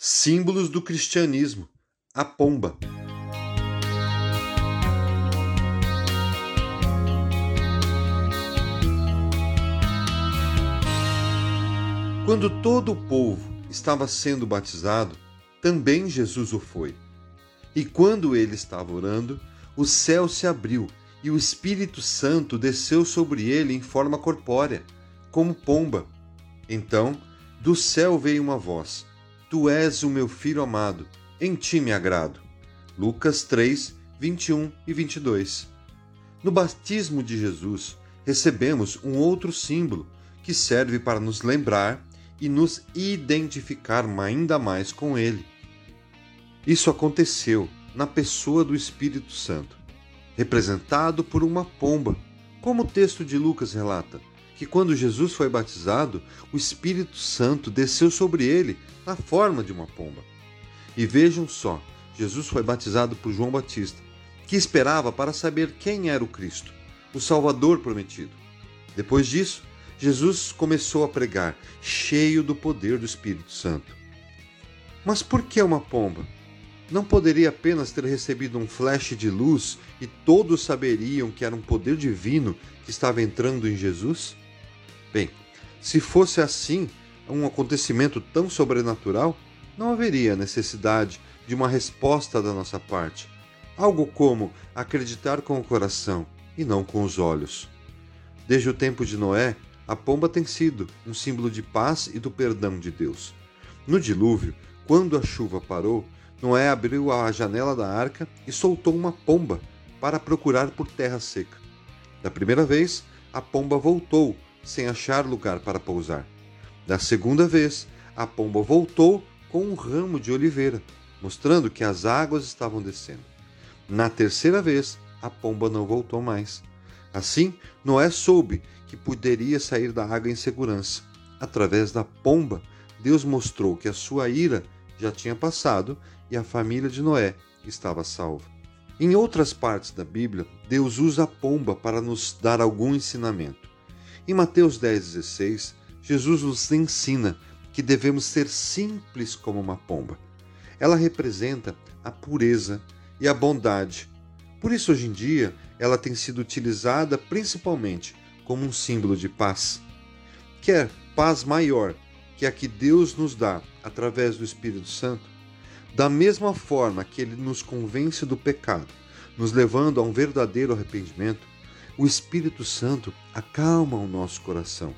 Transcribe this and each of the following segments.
Símbolos do cristianismo: a pomba. Quando todo o povo estava sendo batizado, também Jesus o foi. E quando ele estava orando, o céu se abriu e o Espírito Santo desceu sobre ele em forma corpórea, como pomba. Então, do céu veio uma voz Tu és o meu filho amado, em ti me agrado. Lucas 3, 21 e 22. No batismo de Jesus, recebemos um outro símbolo que serve para nos lembrar e nos identificar ainda mais com Ele. Isso aconteceu na pessoa do Espírito Santo, representado por uma pomba, como o texto de Lucas relata que quando Jesus foi batizado, o Espírito Santo desceu sobre ele na forma de uma pomba. E vejam só, Jesus foi batizado por João Batista, que esperava para saber quem era o Cristo, o Salvador prometido. Depois disso, Jesus começou a pregar, cheio do poder do Espírito Santo. Mas por que uma pomba? Não poderia apenas ter recebido um flash de luz e todos saberiam que era um poder divino que estava entrando em Jesus? Bem, se fosse assim, um acontecimento tão sobrenatural, não haveria necessidade de uma resposta da nossa parte. Algo como acreditar com o coração e não com os olhos. Desde o tempo de Noé, a pomba tem sido um símbolo de paz e do perdão de Deus. No dilúvio, quando a chuva parou, Noé abriu a janela da arca e soltou uma pomba para procurar por terra seca. Da primeira vez, a pomba voltou sem achar lugar para pousar. Da segunda vez, a pomba voltou com um ramo de oliveira, mostrando que as águas estavam descendo. Na terceira vez, a pomba não voltou mais. Assim, Noé soube que poderia sair da água em segurança. Através da pomba, Deus mostrou que a sua ira já tinha passado e a família de Noé estava salva. Em outras partes da Bíblia, Deus usa a pomba para nos dar algum ensinamento. Em Mateus 10,16, Jesus nos ensina que devemos ser simples como uma pomba. Ela representa a pureza e a bondade. Por isso, hoje em dia, ela tem sido utilizada principalmente como um símbolo de paz. Quer paz maior que a que Deus nos dá através do Espírito Santo? Da mesma forma que ele nos convence do pecado, nos levando a um verdadeiro arrependimento, o Espírito Santo acalma o nosso coração.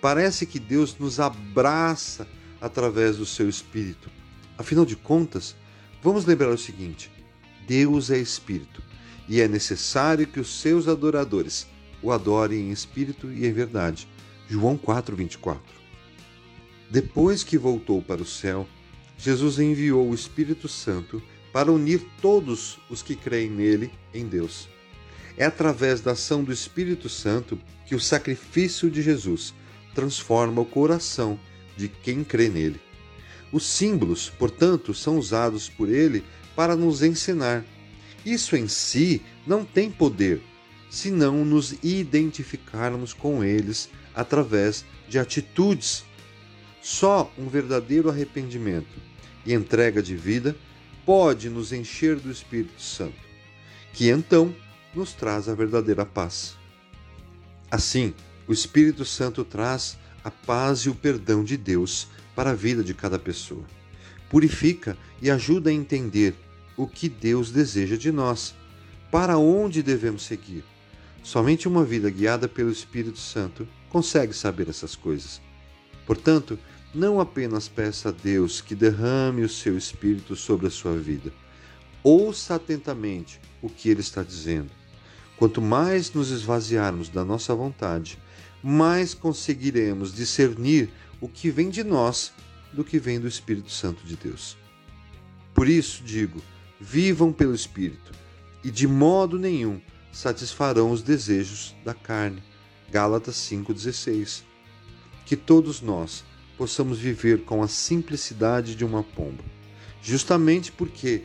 Parece que Deus nos abraça através do seu Espírito. Afinal de contas, vamos lembrar o seguinte: Deus é Espírito e é necessário que os seus adoradores o adorem em espírito e em verdade. João 4:24. Depois que voltou para o céu, Jesus enviou o Espírito Santo para unir todos os que creem nele em Deus. É através da ação do Espírito Santo que o sacrifício de Jesus transforma o coração de quem crê nele. Os símbolos, portanto, são usados por ele para nos ensinar. Isso em si não tem poder, se não nos identificarmos com eles através de atitudes. Só um verdadeiro arrependimento e entrega de vida pode nos encher do Espírito Santo, que então nos traz a verdadeira paz. Assim, o Espírito Santo traz a paz e o perdão de Deus para a vida de cada pessoa. Purifica e ajuda a entender o que Deus deseja de nós, para onde devemos seguir. Somente uma vida guiada pelo Espírito Santo consegue saber essas coisas. Portanto, não apenas peça a Deus que derrame o seu Espírito sobre a sua vida. Ouça atentamente o que ele está dizendo. Quanto mais nos esvaziarmos da nossa vontade, mais conseguiremos discernir o que vem de nós do que vem do Espírito Santo de Deus. Por isso digo: vivam pelo Espírito, e de modo nenhum satisfarão os desejos da carne. Gálatas 5,16. Que todos nós possamos viver com a simplicidade de uma pomba, justamente porque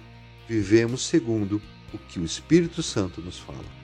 vivemos segundo o que o Espírito Santo nos fala.